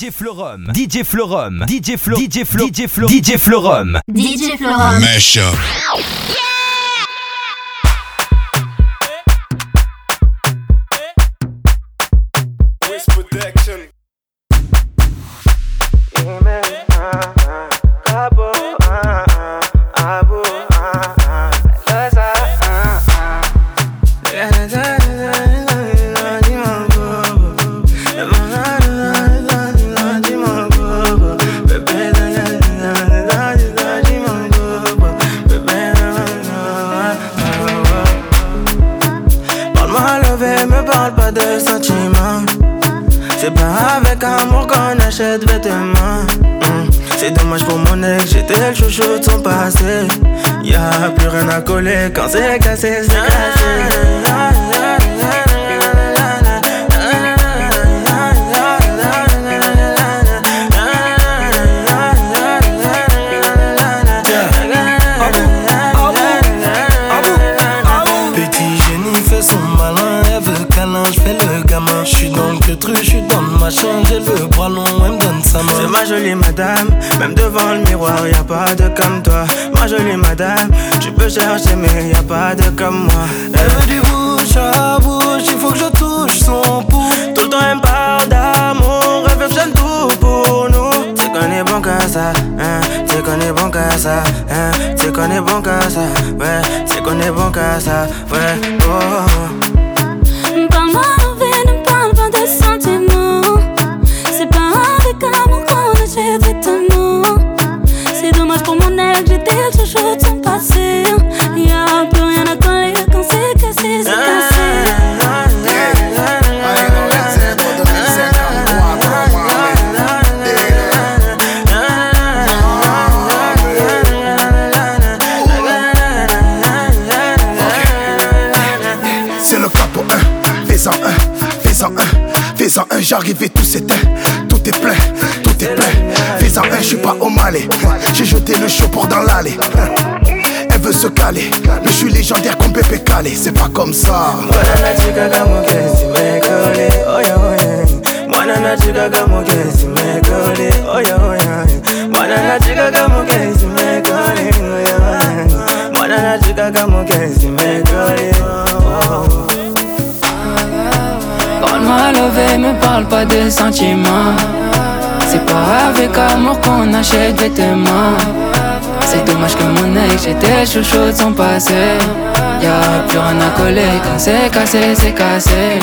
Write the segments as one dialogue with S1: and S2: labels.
S1: DJ Florum, DJ Florum, DJ Flo, DJ Flo, DJ Flo, DJ Florum,
S2: DJ Florum.
S3: Mesh
S4: Cause casa fue oye. Banana chica como que si me cole, oye oye. Banana chica como que si me cole, oye oye. Banana chica como que si me cole. Oh.
S5: Parle-moi levé, me parle pas de sentiments. C'est pas avec amour qu'on achète vêtements. C'est dommage que mon ex, j'étais chouchou de son passé. Y'a plus rien à coller quand c'est cassé, c'est cassé.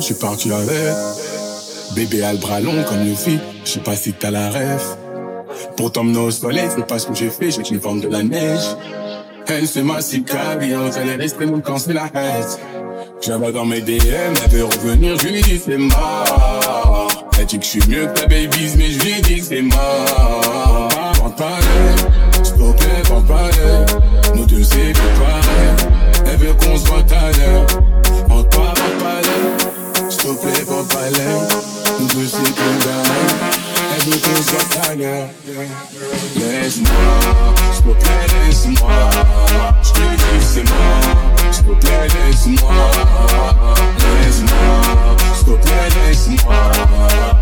S6: Je suis parti avec. Bébé a le bras long comme une fille, je sais pas si t'as la ref. Pour t'emmener au soleil, c'est pas ce que j'ai fait, j'ai une forme de la neige. Elle, c'est ma cicatrice, elle est restée même quand c'est la haine. J'avais dans mes DM, elle veut revenir, je lui dis c'est mort. Elle dit que je suis mieux que ta baby's, mais je lui dis que c'est mort. T'en parler, s'il te plaît, t'en parler. Nous deux c'est. Elle veut qu'on se voit à l'heure. to play for violin. Do secret down. Everything's so tight now. Laisse-moi, je peux plaire, laisse-moi. more te dis, c'est moi. Je peux plaire, laisse-moi. Laisse-moi, je peux plaire, laisse-moi.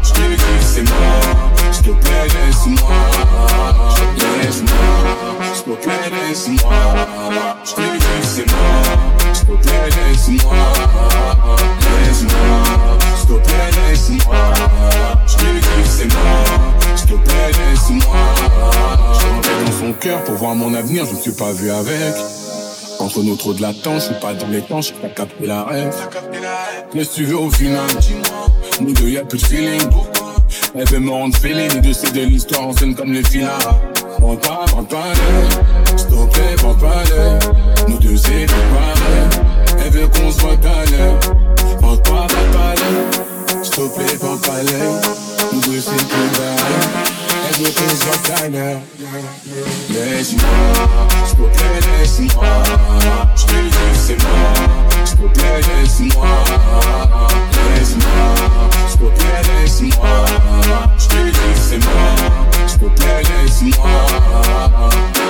S6: Je te dis. s'il te plaît, laisse-moi. Laisse-moi, s'il te plaît, laisse-moi. Je t'ai vu, c'est moi. S'il te plaît, laisse-moi. Laisse-moi, s'il te plaît, laisse-moi. Je t'ai vu, c'est moi. S'il te plaît, laisse-moi. J'étais dans son cœur pour voir mon avenir, je ne suis pas vu avec. Entre nous trop de latence, je suis pas dans les temps, j'ai pas capté la rêve. Qu'est-ce que tu veux au final Nous deux, y'a plus de feeling. Elle veut me rendre feeling, de c'est de l'histoire en scène comme les finales. Prends pas, prends pas l'œil, s'il te plaît, prends pas l'œil. Nous deux, c'est pareil. Elle veut qu'on se voit à l'heure. Prends pas, prends pas l'œil, s'il te plaît, prends pas l'œil. Nous deux, c'est pareil. Elle veut qu'on se voit à l'heure. Laisse-moi, s'il te plaît, laisse-moi. Je te dis, c'est moi. Moi, je te laisse laisse moi, laisse moi, je te laisse laisse moi, je te
S7: laisse moi, moi, je te laisse laisse moi,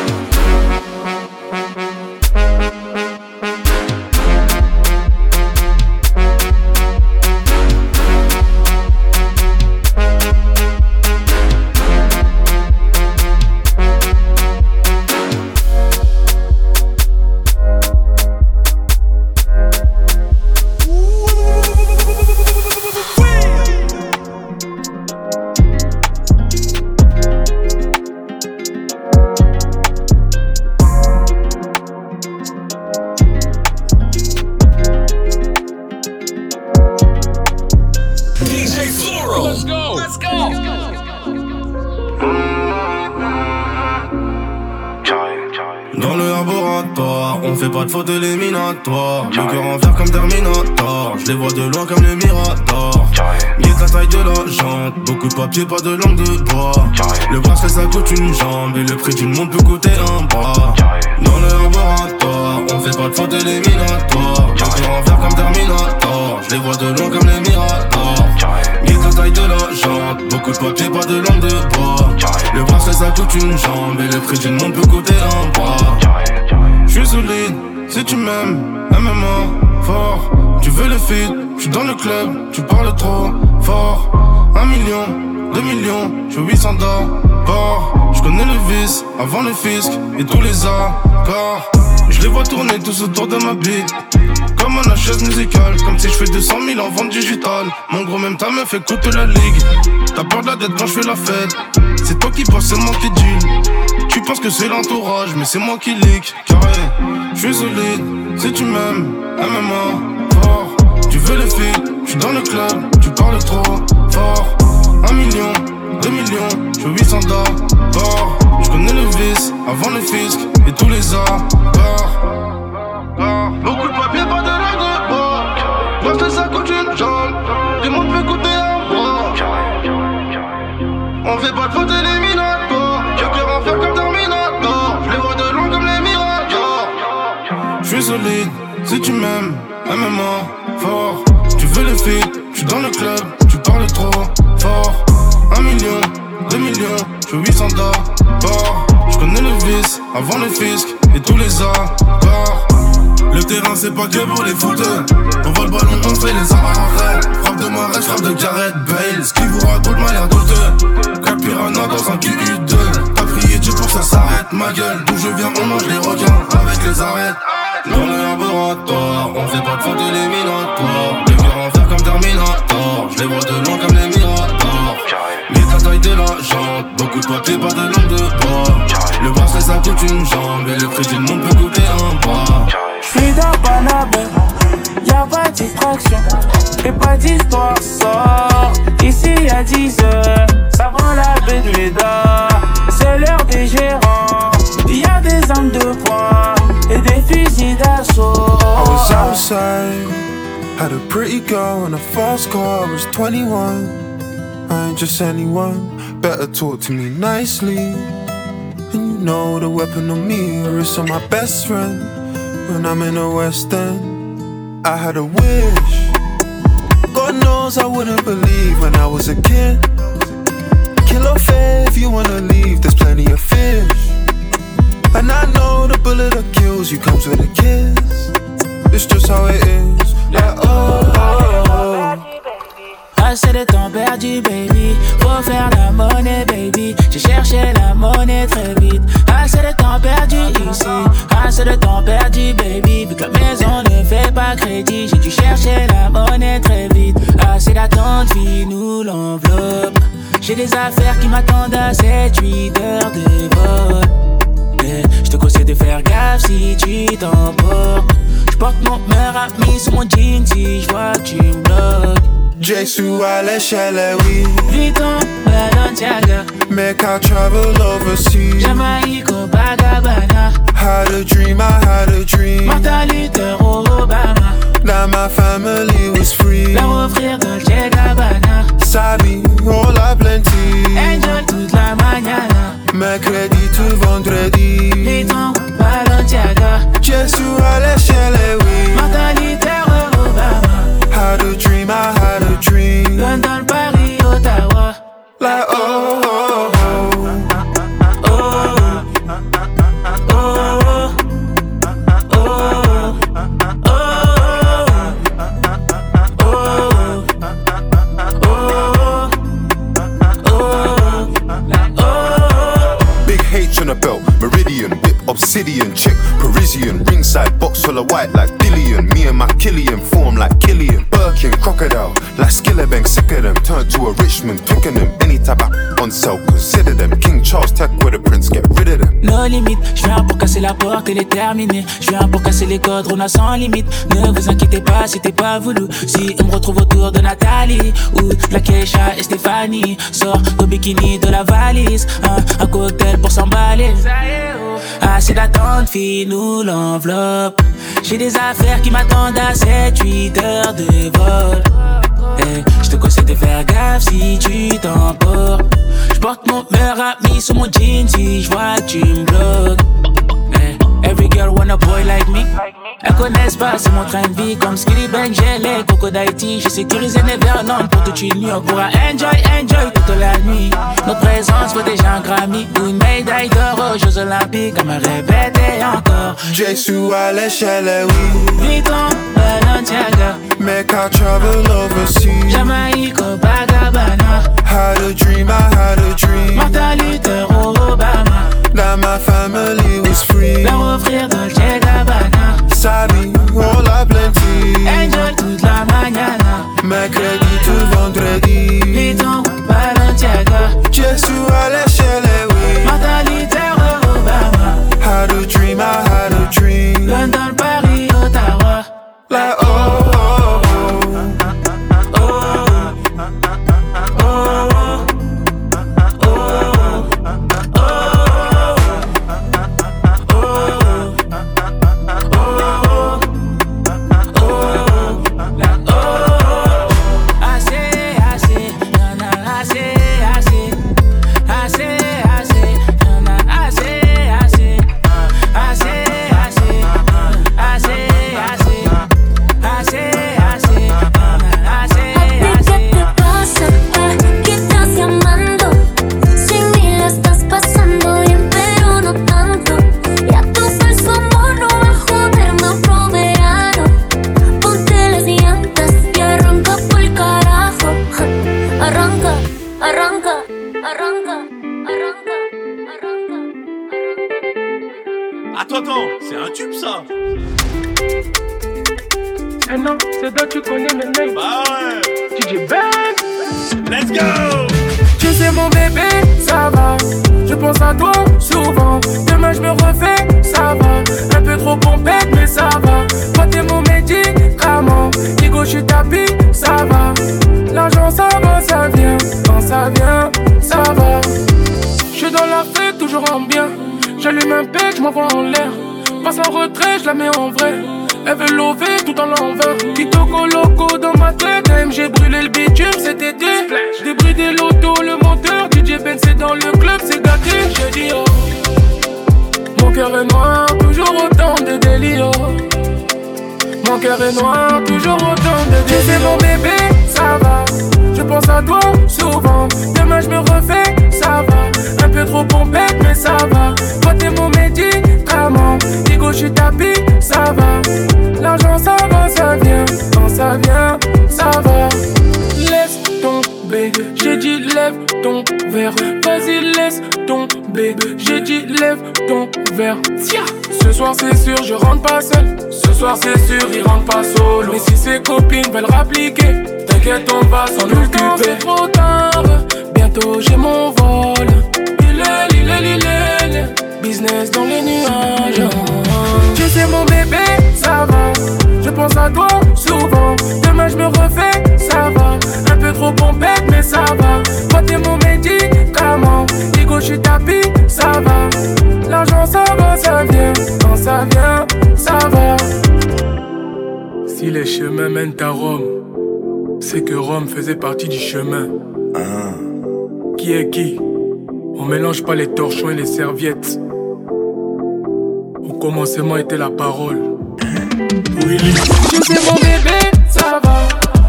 S7: Pas de langue Même ta meuf écoute la ligue. T'as peur de la dette quand je fais la fête. C'est toi qui penses, moi qui deal. Tu penses que c'est l'entourage, mais c'est moi qui leak. Carré, je suis solide. Si tu m'aimes, MMA, fort. Tu veux les filles, suis dans le club, tu parles trop fort. Un million, deux millions, je 800 d'or. Je connais le vice avant le fisc et tous les accords. Si tu m'aimes, MMA, fort. Tu veux le feed, je suis dans le club, tu parles trop fort. Un million, deux millions, je 800 d'abord. Je connais le vice avant le fisc et tous les accords. Le terrain c'est pas que pour les footers jante Beaucoup de papier pas de langue de bois Le bracelet ça coûte une jambe Et le prix du monde peut coûter un bras
S8: J'suis dans Panabé, y'a pas de distraction et pas d'histoire sort. Ici y'a 10 heures, ça prend la baie de Méda. C'est l'heure des gérants, y'a des armes de poing et des fusils d'assaut.
S9: I was outside, had a pretty girl in a fast car. I was 21, I ain't just anyone. Better talk to me nicely. And you know the weapon on me, or it's on my best friend. When I'm in the West End, I had a wish. God knows I wouldn't believe when I was a kid. Kill fair if you wanna leave, there's plenty of fish. And I know the bullet that kills you comes with a kiss. It's just how it is. Like, oh, oh, oh.
S8: Assez de temps perdu, baby. Faut faire la monnaie, baby. J'ai cherché la monnaie très vite. Assez de temps perdu ici. Assez de temps perdu, baby. Vu que la maison ne fait pas crédit, j'ai dû chercher la monnaie très vite. Assez d'attente, vie nous l'enveloppe. J'ai des affaires qui m'attendent à 7-8 heures de vol. Je te conseille de faire gaffe si tu t'emportes. Je porte mon meilleur ami sur mon jean si je vois que tu me bloques.
S9: Jesu à l'échelle, oui.
S8: Vuitton, Balenciaga,
S9: Make I travel overseas.
S8: Jamaïque, Bagabana,
S9: Had a dream, I had a dream.
S8: Martin Luther, Obama,
S9: That my family was free.
S8: leur offrir Dolce Gabbana.
S9: Sabi, all I plenty.
S8: Enjoy toute la mañana.
S9: Mercredi to vendredi.
S8: Vuitton, Balenciaga,
S9: Jesu à l'échelle, oui.
S8: Martin Luther, Obama,
S9: Had a dream, I had a dream.
S8: London, Paris, Ottawa.
S9: Like, oh, oh, oh. Obsidian, chick, Parisian, ringside, box full of white like Dillian. Me and my Killian form like Killian. Birkin, crocodile, like Skillebank, sick of them. Turn to a Richmond, picking them. Any type of on sale, consider them. King Charles, tech with the prince, get rid of them.
S8: No limite, je viens pour casser la porte, elle est terminée. Je viens pour casser les codes, on a sans limite. Ne vous inquiétez pas, c'était pas voulu. Si on me retrouve autour de Nathalie ou de la Keisha et Stéphanie, sors ton bikini de la valise. Un, un cocktail pour s'emballer. Assez d'attente, fille, nous l'enveloppe. J'ai des affaires qui m'attendent à 7-8 heures de vol. Eh, je te conseille de faire gaffe si tu t'emportes. Je porte mon meilleur ami sur mon jean si je vois tu me Elles connaissent pas, c'est mon train de vie. Comme Skilly Bang, j'ai les Coco d'Haïti. J'ai sécurisé Neverland pour toute une nuit. On pourra enjoy, enjoy toute la nuit. Notre présence vaut déjà un Grammy ou une médaille d'or aux Jeux Olympiques. À me répéter encore.
S9: Jesu à l'échelle, oui.
S8: Vuitton, Balenciaga,
S9: Make I travel overseas.
S8: Jamaïque, Bagabana,
S9: Had a dream, I had a dream.
S8: Martin Luther, Obama.
S9: That my family was free.
S8: Leur offrir Dolce
S9: All I plenty.
S8: Enjoy toute la mañana.
S9: Mercredi to vendredi.
S8: Vuitton, Balenciaga,
S9: Jesu à l'échelle, oui.
S8: Martin Luther, Obama.
S9: Had a dream, I had a dream.
S8: London, Paris, Ottawa.
S9: Like, oh,
S10: lève ton verre. Tiens. Ce soir, c'est sûr, je rentre pas seul. Ce soir, c'est sûr, il rentre pas solo. Mais si ses copines veulent rappliquer, t'inquiète, on va s'en occuper. C'est trop tard. Bientôt, j'ai mon vol. Il est, il est, il est. Business dans les l'argent. Pense à toi souvent. Demain je me refais, ça va. Un peu trop pompette, mais ça va. Toi t'es mon médicament. Digo, je suis tapis, ça va. L'argent ça va, ça vient. Quand ça vient, ça va. Si les chemins mènent à Rome, c'est que Rome faisait partie du chemin. Qui est qui? On mélange pas les torchons et les serviettes. Au commencement était la parole. Willy. Tu sais mon bébé, ça va.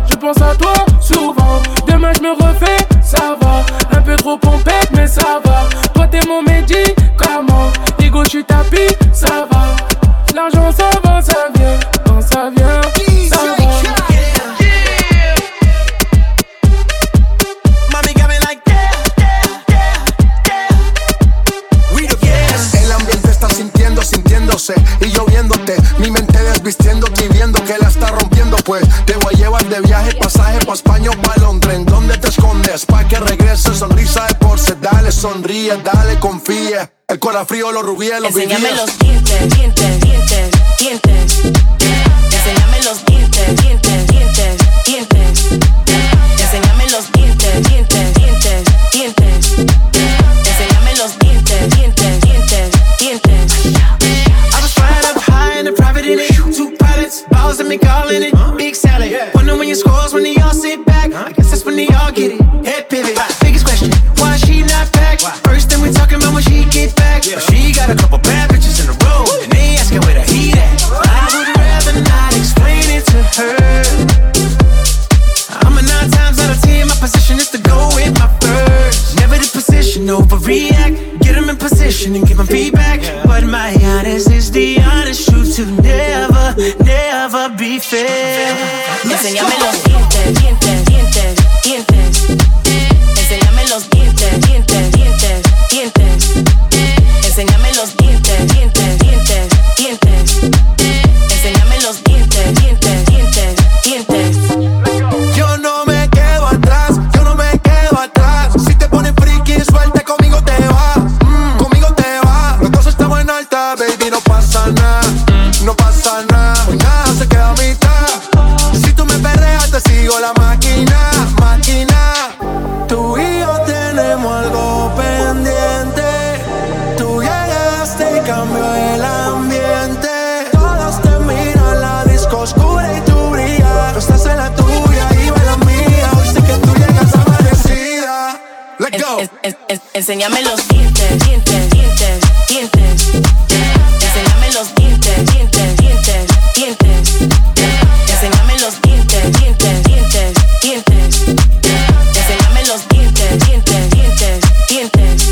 S10: Je pense à toi souvent. Demain je me refais, ça va. Un peu trop pompette, mais ça va. Toi t'es mon médicament. Digo, je suis tapis, ça va. L'argent ça va, ça vient. Ça vient,
S11: desvistiéndote y viendo que la está rompiendo. Pues te voy a llevar de viaje, pasaje pa' España o pa' Londres. ¿En dónde te escondes? Pa' que regrese, sonrisa de porce. Dale, sonríe, dale, confía. El corazón frío, los rubíes, los
S12: Enséñame
S11: vivíes.
S12: los dientes, dientes, dientes, dientes. Enséñame los dientes, dientes.
S5: Balls and me calling it. Big salad. Wonder when your scores when they all sit back. I guess that's when they all get it. Head pivot. Biggest question, why she not back? First thing we talking about when she get back. She got a couple bad bitches in a row. And they asking where the heat at. I would rather not explain it to her. I'm a nine times out of ten. My position is to go with my first. Never the position, overreact. Get them in position and give my feedback. But my honest is the honest truth to never, never be fair.
S12: Enséñame los enséñame los dientes, dientes, dientes, dientes. Enséñame los dientes, dientes, dientes, dientes. Enséñame los dientes, dientes, dientes, dientes. Enséñame los dientes, dientes, dientes, dientes.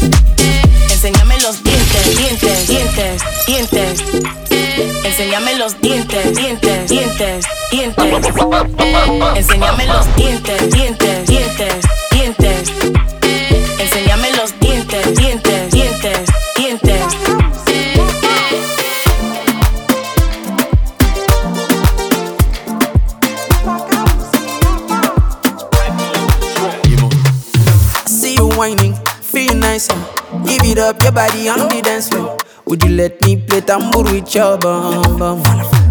S12: Enséñame los dientes, dientes, dientes, dientes. Enséñame los dientes, dientes, dientes, dientes.
S5: Let tambour with your bum bum?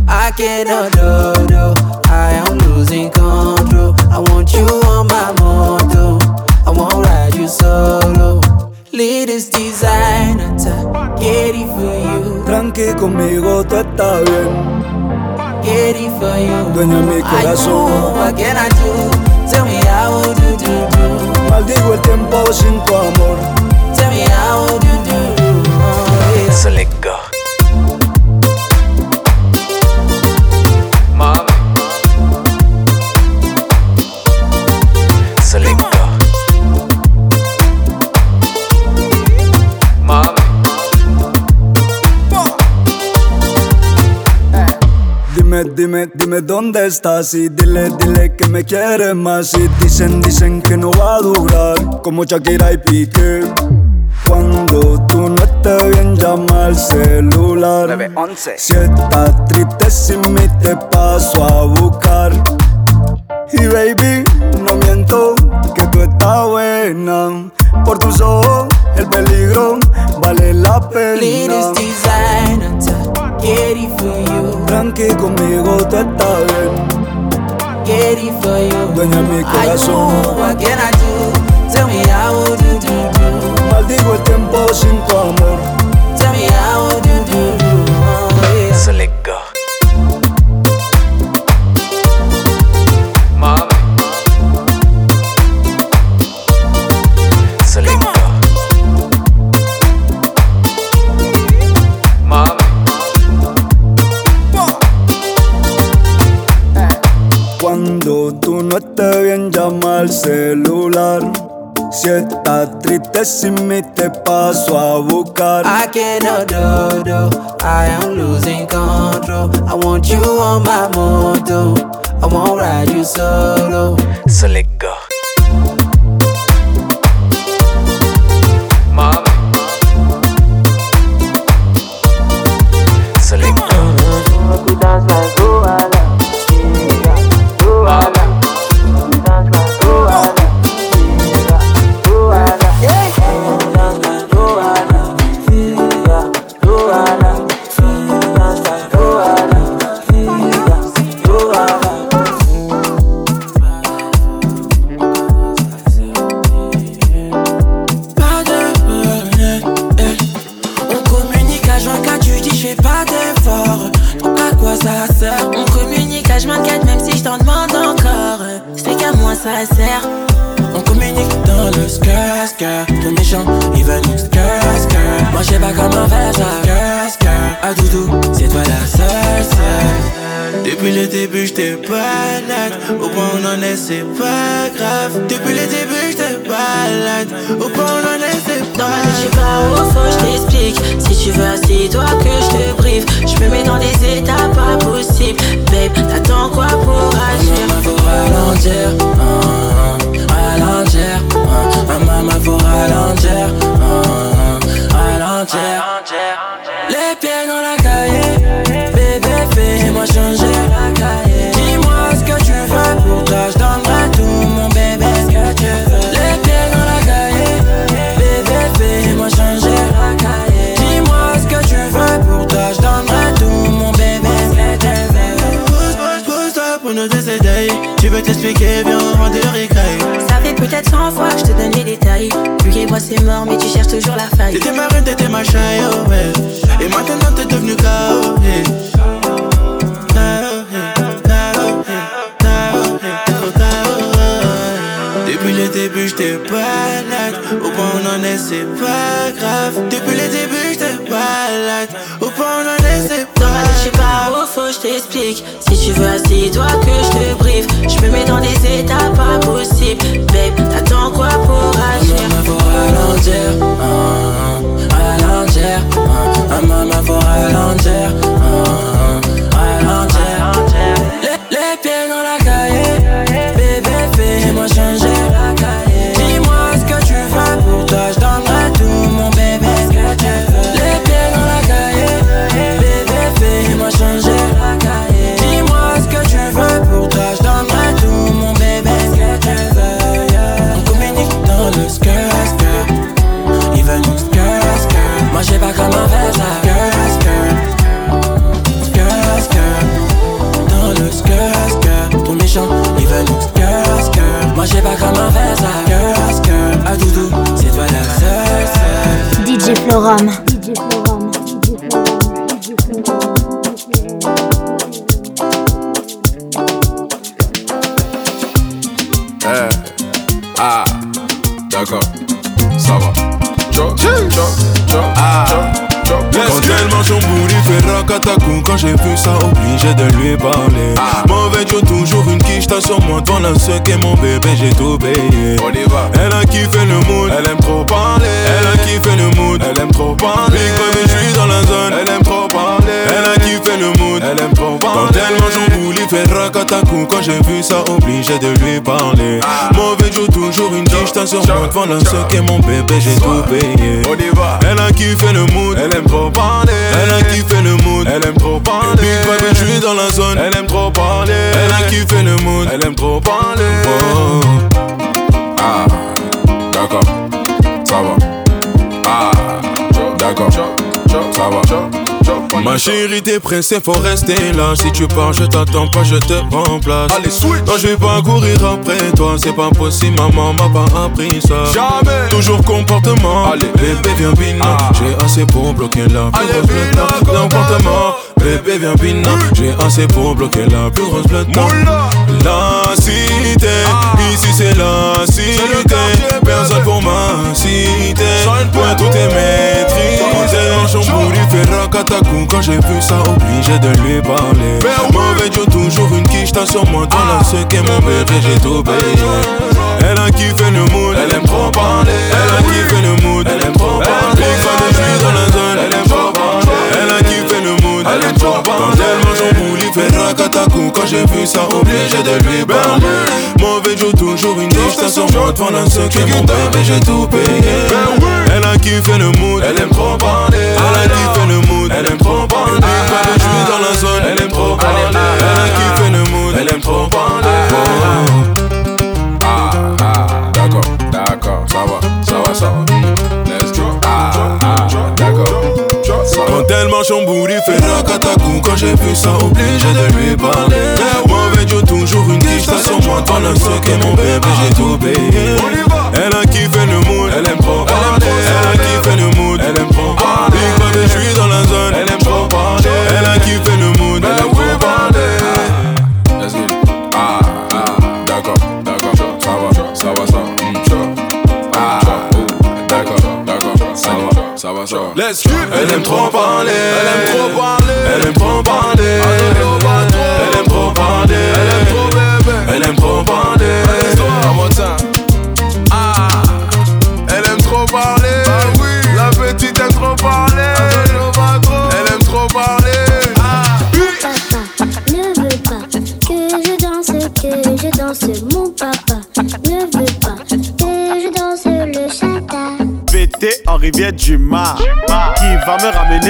S5: I cannot do, do. I am losing control. I want you on my moto. I won't ride you solo. Latest designer, get it for you.
S13: Tranqui conmigo, tú estás bien.
S5: Get it for you.
S13: Dueña mi
S5: I
S13: corazón.
S5: know, what can I do? Tell me how do do do.
S13: Maldigo el tiempo sin tu amor.
S5: Tell me how do do do. Oh, yeah.
S1: So
S13: Dime, dime, dónde estás y dile, dile que me quieres más. Y dicen, dicen que no va a durar como Shakira y Piqué. Cuando tú no estés bien llama al celular. 911 Si estás triste sin mí te paso a buscar. Y baby, no miento que tú estás buena. Por tus ojos el peligro vale la pena
S5: Get it for you.
S13: Tranqui conmigo tú estás bien.
S5: For you.
S13: Dueña mi corazón.
S5: I know, what can I do? Tell me how would you do, do?
S13: Maldigo el tiempo sin tu amor celular. Si estás triste sin mí te paso a buscar.
S5: I cannot do, do. I am losing control. I want you on my moto. I won't ride you solo.
S14: go c'est
S5: pas ce
S15: qu'est mon bébé, j'ai tout payé. On y va. Elle a kiffé le mood, elle aime trop parler. Elle a kiffé le mood, elle aime trop parler. Big Baby, je suis dans la zone, elle aime trop parler. Elle a kiffé le mood, elle aime trop parler. Quand elle mange au boule, il fait racatacou. Quand j'ai vu ça, obligé de lui parler. Ah. Mauvais jour, toujours une dige, t'insurmonte. Voilà ce qu'est mon bébé, j'ai tout payé. On y va. Elle a kiffé le mood, elle aime trop parler. Elle a kiffé le mood, elle aime trop parler. Big Baby, je suis dans la zone, elle aime elle aime trop parler. Oh. Ah, d'accord, ça va. Ah, d'accord, ça va. Ma chérie, t'es pressée, faut rester là. Si tu pars, je t'attends pas, je te remplace.
S16: Allez, switch.
S15: Non, je vais pas courir après toi, c'est pas possible, maman m'a pas appris ça.
S16: Jamais.
S15: Toujours comportement.
S16: Allez,
S15: bébé, viens, bina.
S16: Ah.
S15: J'ai assez pour bloquer la
S16: Allez, bina,
S15: comportement. Bébé, viens, bina. J'ai assez pour bloquer la plus grosse blotte. La cité, ici c'est la cité. Personne pour m'inciter.
S16: Sans une
S15: Moi, tout est maîtrisé. Chambouli fait rakatakou. Quand j'ai vu ça, obligé de lui parler.
S16: Ben.
S15: Mauvais Dieu, toujours une quiche, t'as sur moi. Toi, là, ce qu'est mon bébé, j'ai tout payé. Elle a kiffé le mood, elle aime trop parler. Elle a kiffé le mood, elle aime trop parler. Big fan de je suis dans la zone, trop parler. Quand elle mange son bouli, fait rakatakou. Quand j'ai vu ça, obligé de lui parler. Mauvais Dieu, toujours une quiche, t'as sur moi. Ce qu'est mon bébé, j'ai tout payé. Elle a kiffé le mood, elle aime trop parler. Elle a kiffé le mood, elle aime trop parler. Fan de je suis dans la zone, elle aime trop parler. Elle a kiffé le mood, elle aime trop parler. Bout, il fait rakatakou Quand j'ai vu ça, obligé de lui parler. Mauvais Dieu, toujours une t'as sur moi Pendant ce qu'est mon bébé, j'ai tout payé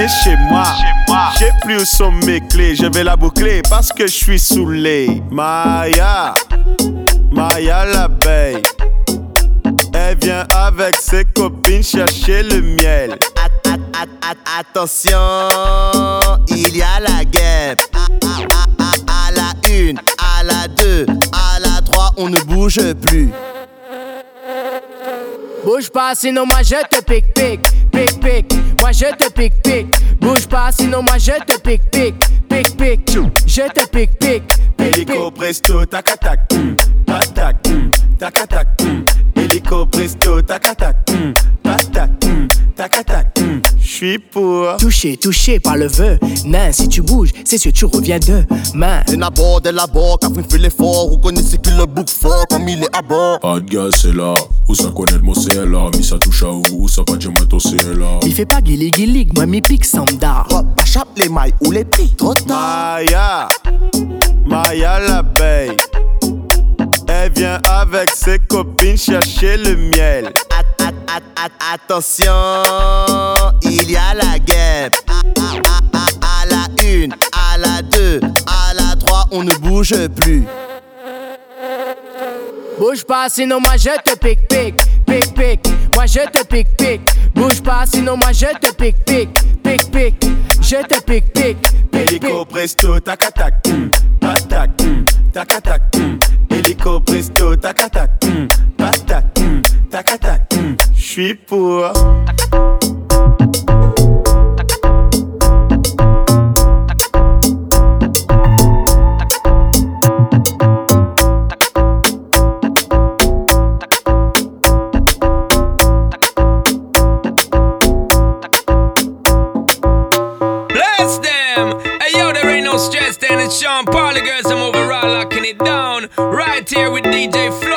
S17: chez moi. J'ai plus où sont mes clés Je vais la boucler parce que je suis saoulé Maya. Maya l'abeille. Elle vient avec ses copines chercher le miel.
S18: At- at- at- at- attention, il y a la guerre. À, à- à- à la une, à la deux, à la trois, on ne bouge plus.
S10: Bouge pas, sinon moi je te pique, pique, pique. Moi je te pique, pique. Bouge pas, sinon moi je te pique, pique, pique, pique. Je te pique, pique,
S17: Hélico presto tac-tac hum, Patac tac-tac hum. Hélico presto tac-tac hum, Patac hum, tac-tac J'suis pour
S10: Touché, touché par le vœu. Nain, si tu bouges, c'est sûr tu reviens demain.
S18: De l'abord, de l'abord, Catherine fait l'effort. Vous connaissez que le bouc fort comme il est à bord.
S6: Pas de gaz, c'est là. Où ça connaît le mot, c'est là. Mi ça touche à où, ça va dire moi, c'est là.
S10: Il fait pas guili guili, moi mi pique sandar.
S18: T'achapes les mailles ou les piques, trop tard.
S17: Maya Maya l'abeille Elle vient avec ses copines chercher le miel
S18: At- at- at- at- attention, il y a la guerre. À, à- à- à- à la une, à la deux, à la trois, on ne bouge plus.
S10: Bouge pas, sinon moi je te pique, pique, pique, pique. Moi je te pique, pique. Bouge pas, sinon moi je te pique, pique, pique, pique. Je te pique, pique, pique,
S17: Hélico presto tac-tac hum, Patac hum, tac-tac hum. Hélico presto tac-tac hum, Patac hum, tac-tac suis pour.
S19: Stress, Dan and Sean, Parley girls, I'm overall locking it down. Right here with DJ
S20: Flip.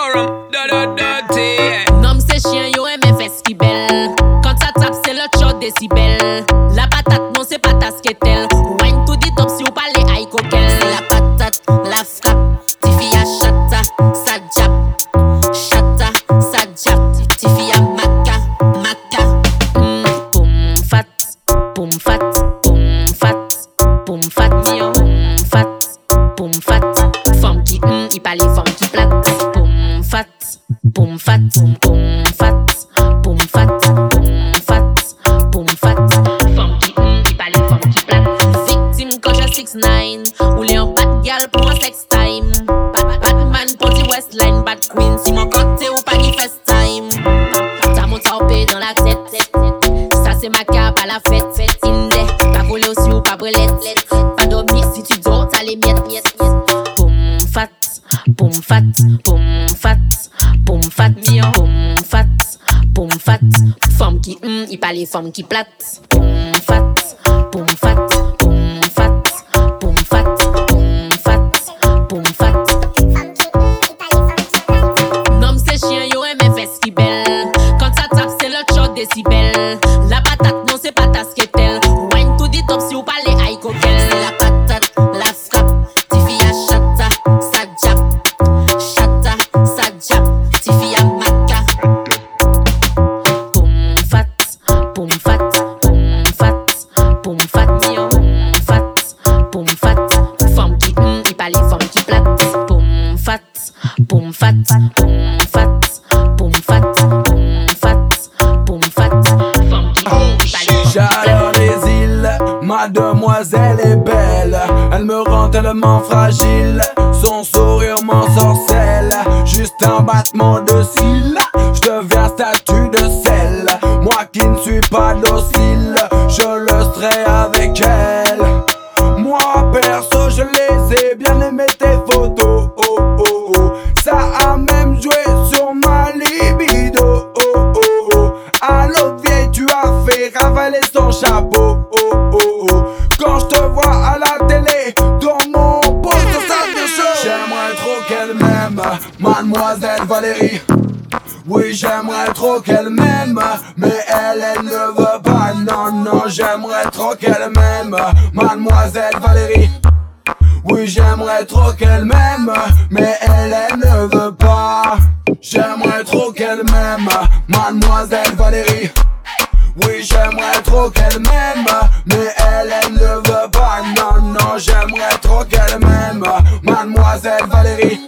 S20: Mademoiselle Valérie.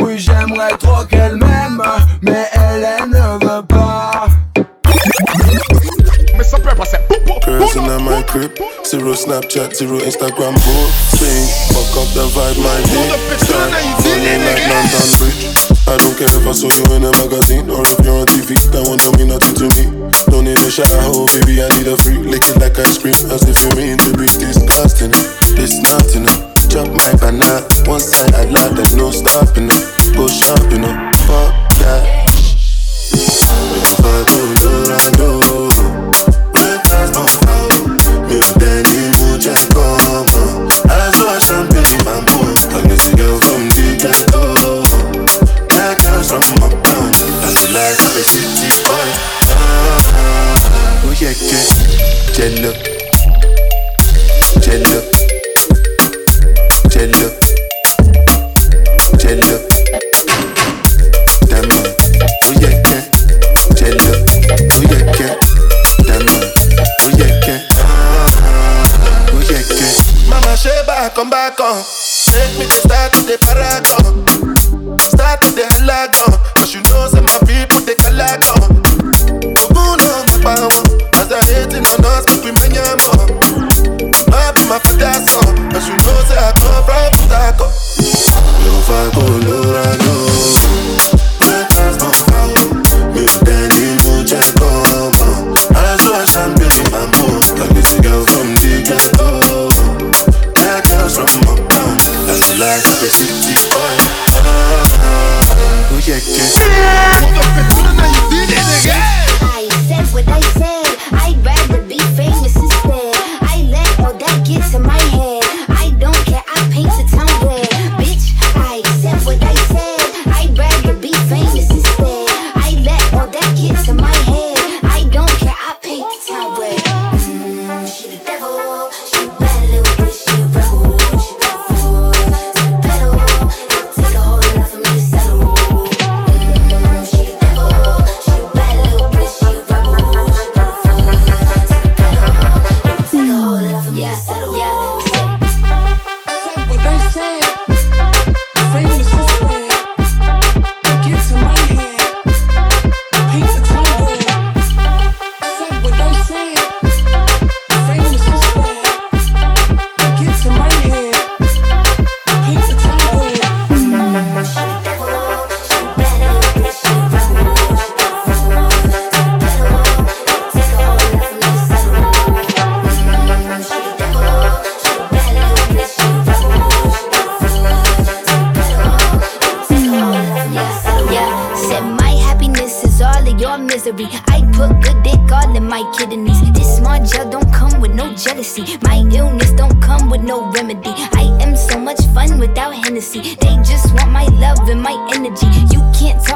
S20: Oui j'aimerais trop qu'elle m'aime Mais elle ne veut pas. Mais ça peut passer
S21: Girls in my crib Zero Snapchat, zero Instagram Bullshit Fuck up the vibe my dick like London Bridge. I don't care if I saw you in a magazine Or if you're on TV That one don't mean nothing to me. Don't need a shower, oh, baby I need a free Lick it like ice cream As if you mean to be disgusting. It's nothing Drop my banana. One side I love, there's no stopping you know. it. Go shopping you know. Fuck that.
S22: Kidneys. This small gel don't come with no jealousy. My illness don't come with no remedy. I am so much fun without Hennessy. They just want my love and my energy. You can't talk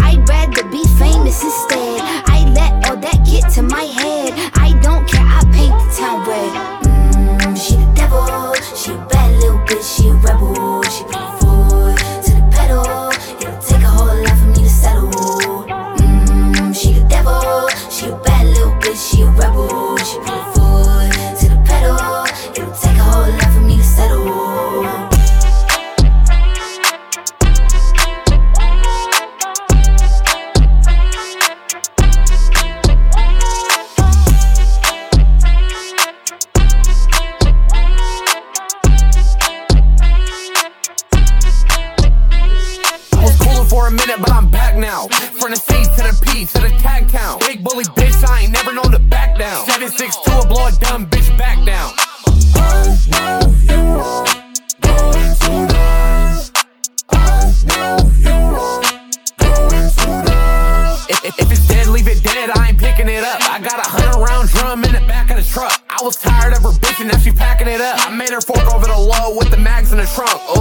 S20: Count. Big bully bitch, I ain't never known to back down. 762 a blow a dumb bitch back down. If it's dead, leave it dead. I ain't picking it up. I got a hundred round drum in the back of the truck. I was tired of her bitching, now she packing it up. I made her fork over the low with the mags in the trunk. Ooh.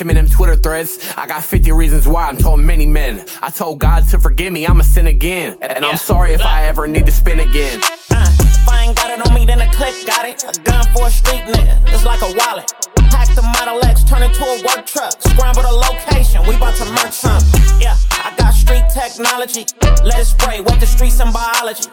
S20: Him in them Twitter threads. I got 50 reasons why I'm told many men. I told God to forgive me, I'ma sin again. And I'm sorry if I ever need to spin again.
S23: Uh, if I ain't got it on me, then the click got it. A gun for a street nigga, it's like a wallet. Pack the Model X, turn into a work truck. Scramble the location, we bout to merge something. Yeah, I got street technology. Let it spray, what the streets in biology.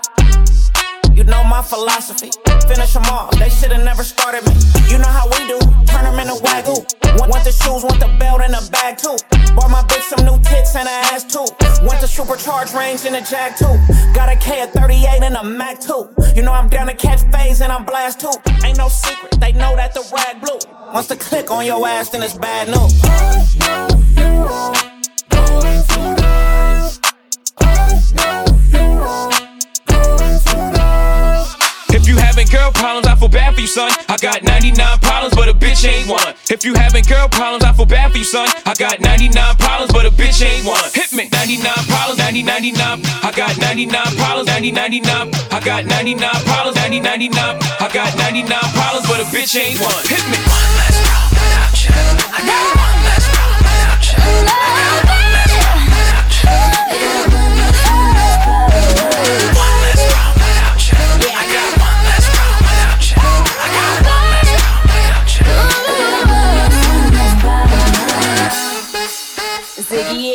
S23: You know my philosophy. Finish them off, they shoulda never started me. You know how we do, turn them into wagyu. Want, the shoes, want the belt and the bag too. Bought my bitch some new tits and a ass too. Went to supercharge range in a Jag too. Got a K at 38 and a Mac too. You know I'm down to catch phase and I'm blast too. Ain't no secret, they know that the rag blue. Once the click on your ass, then it's bad news.
S24: If you having girl problems, I feel bad for you, son. I got 99 problems, but a bitch ain't one. If you having girl problems, I feel bad for you, son. I got 99 problems, but a bitch ain't one. Hit me. 99 problems, 90, 99. I got 99 problems, 90, 99. I got 99 problems, 90, 99. I got 99 problems, but a bitch ain't one. Hit me. One less problem without you. I got one less problem without you.
S25: Ziggy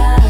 S26: goodbye.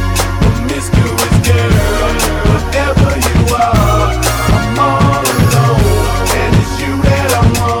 S26: Whatever you are, I'm all alone, and it's you that I want.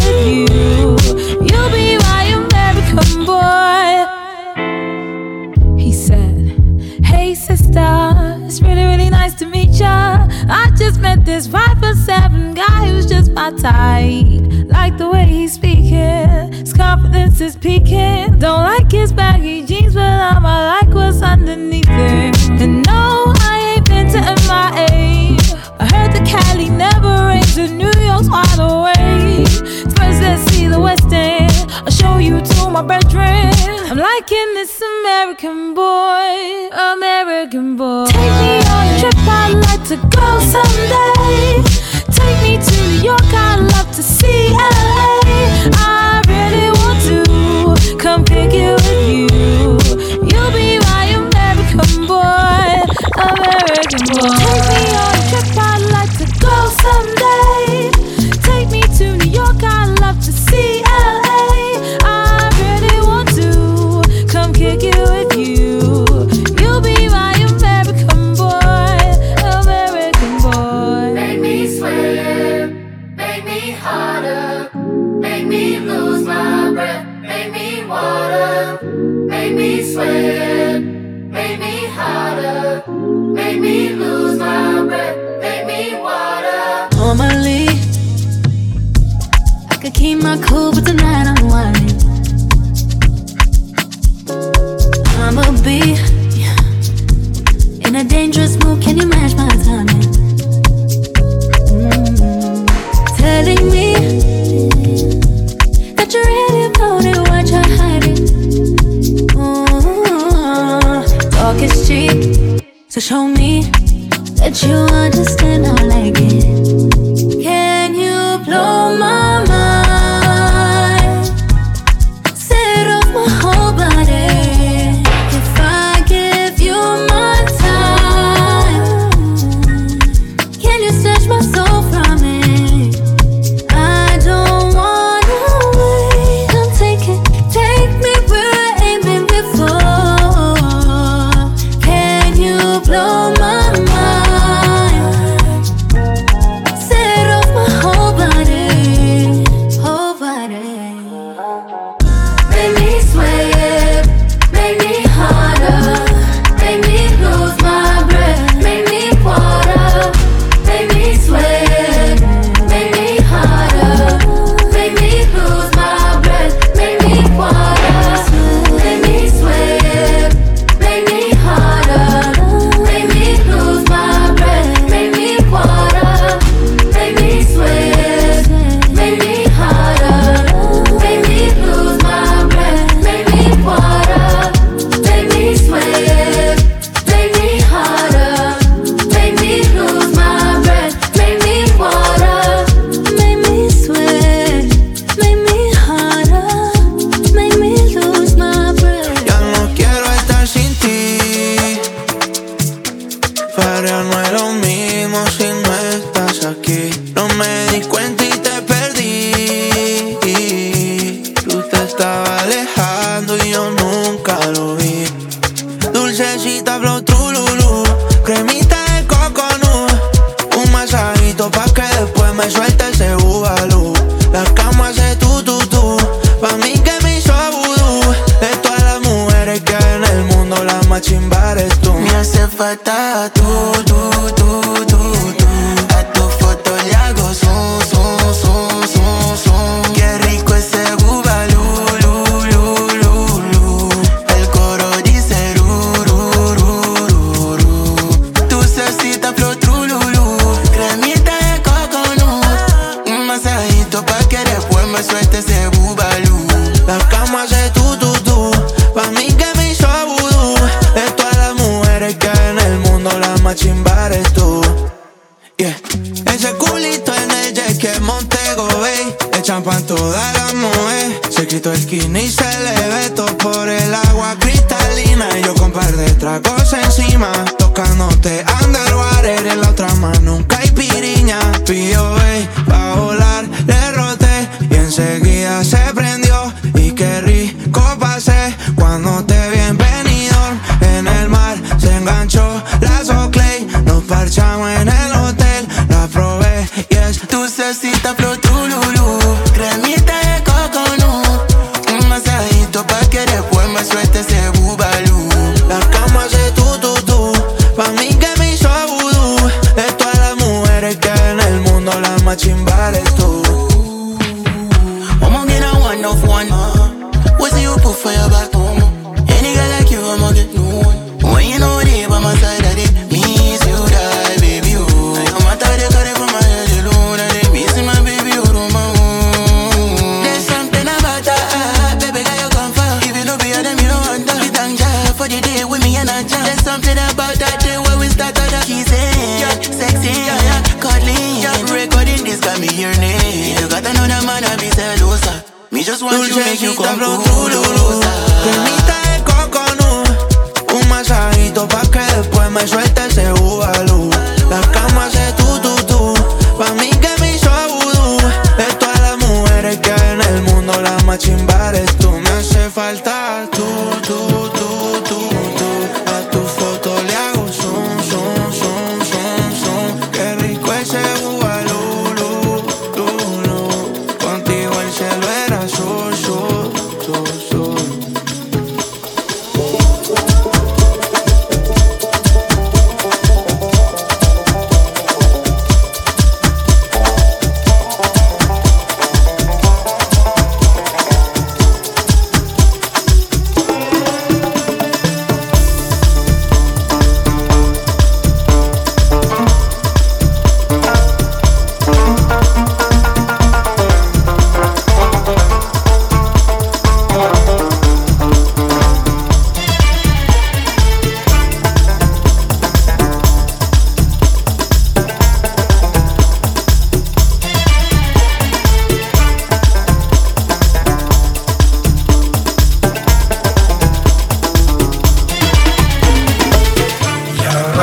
S27: just met this five for seven guy who's just my type. Like the way he's speaking, his confidence is peaking. Don't like his baggy jeans, but I'm I like what's underneath it. And no, I ain't been to MIA. I heard the Cali never rains, in New York's wide awake let's see the West End. I'll show you to my brethren. I'm liking this American boy, American boy. Take me on a trip, I'd like to go someday. Take me to New York, I'd love to see LA.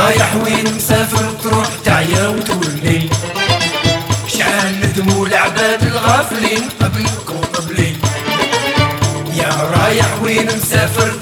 S28: رايح وين مسافر تروح تعيا وتولي شحال ندموا العباد الغافلين قبلكم قبلي يا رايح وين مسافر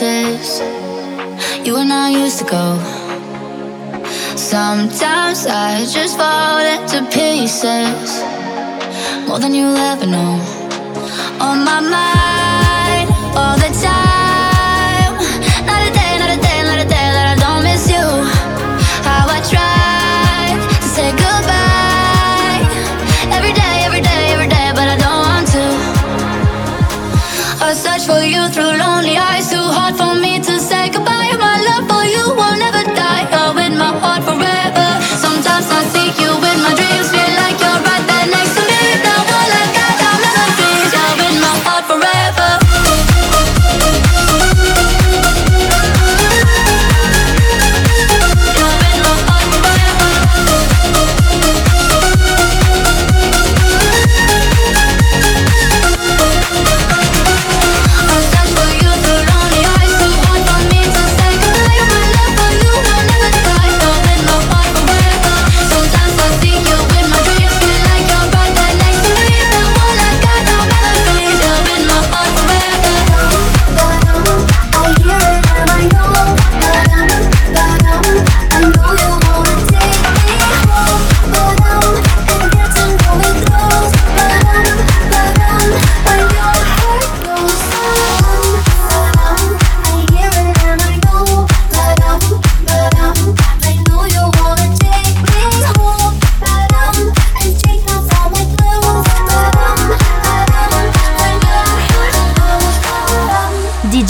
S26: places you and I used to go. Sometimes I just fall into pieces more than you'll ever know. On my mind.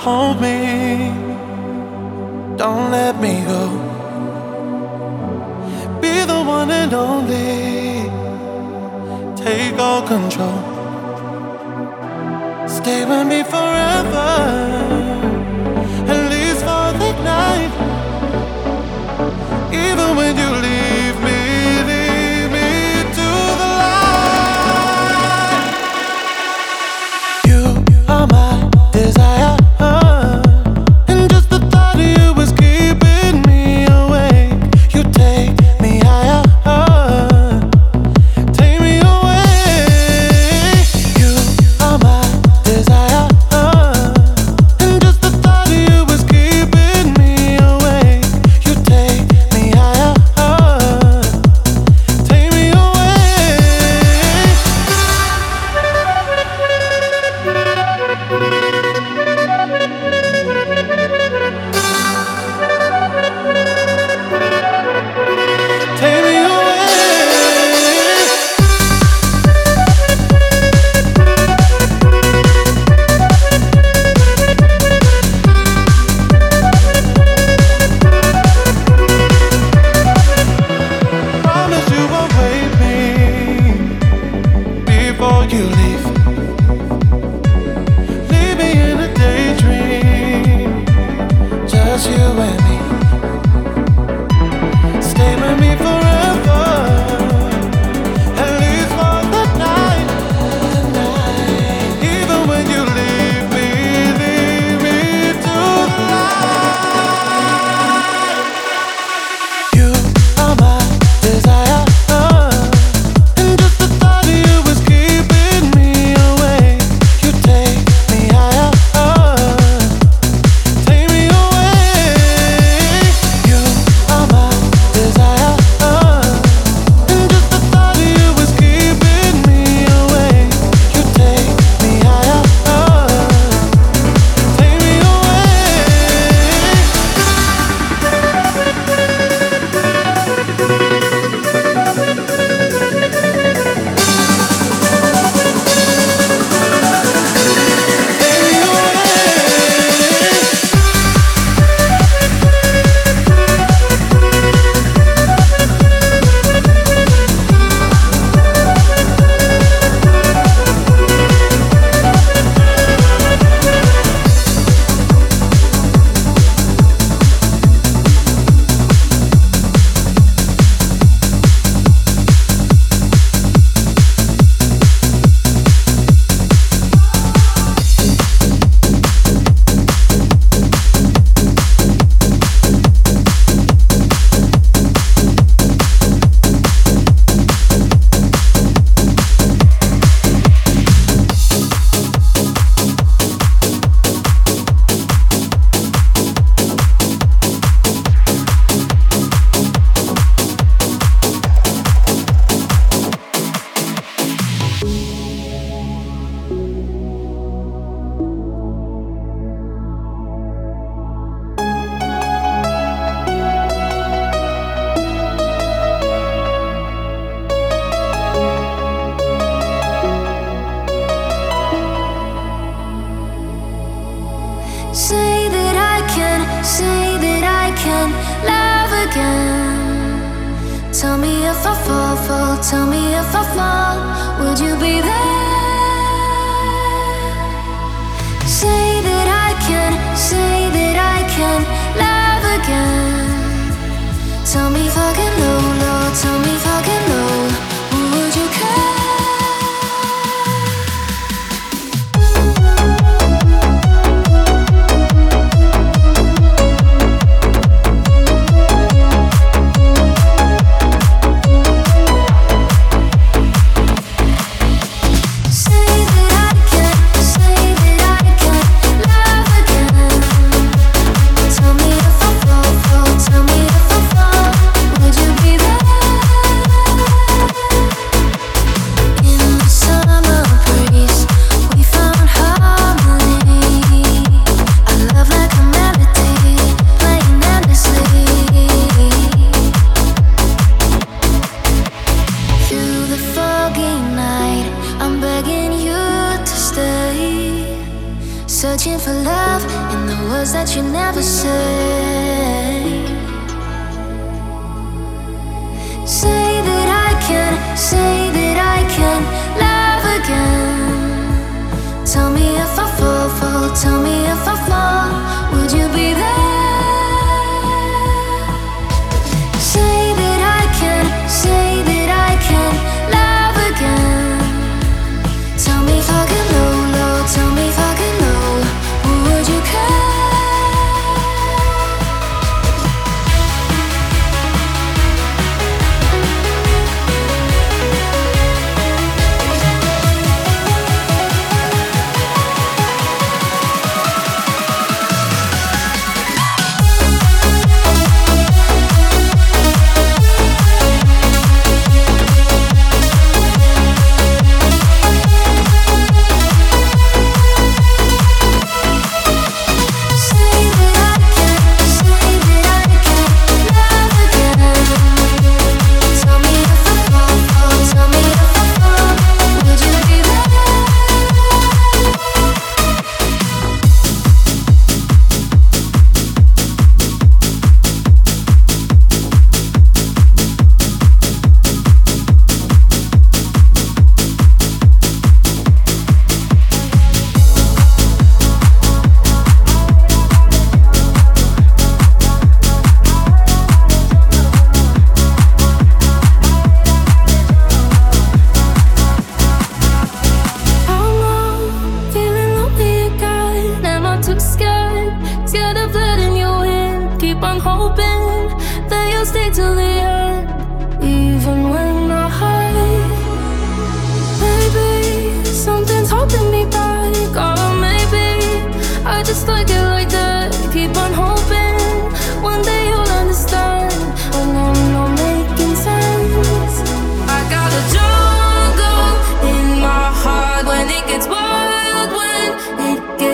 S29: Hold
S30: me.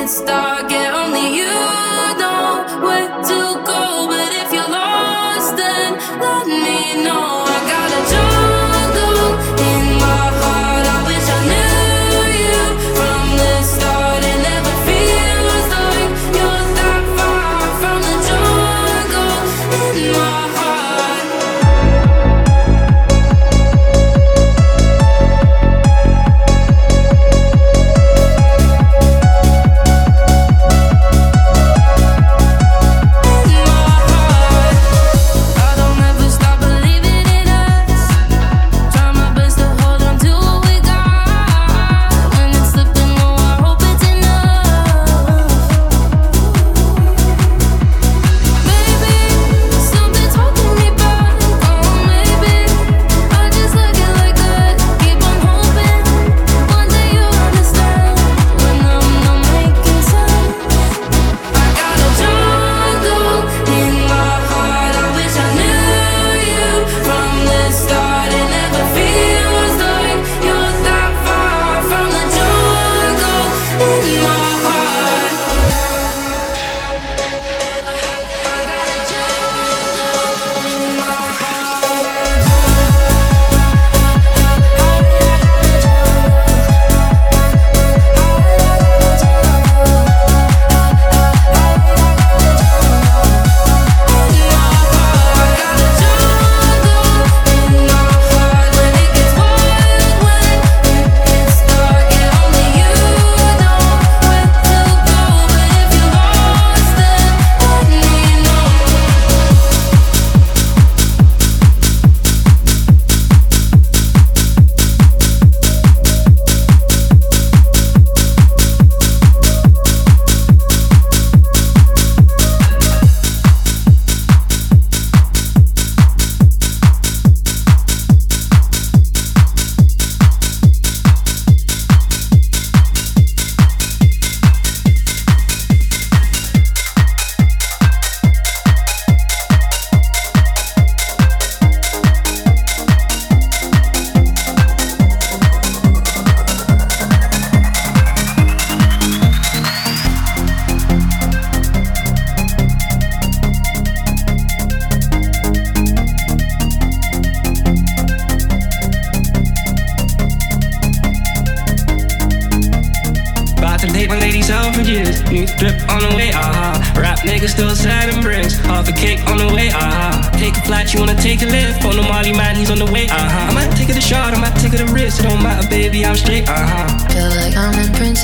S31: start,
S32: get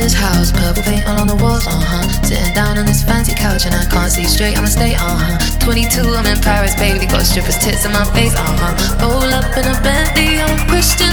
S32: I'm
S33: house, purple paint all on the walls, uh huh. Sitting down on this fancy couch and I can't see straight, I'ma stay, uh huh. 22, I'm in Paris, baby, got strippers' tits in my face, uh huh. Roll up in a Bentley, I'm Christian,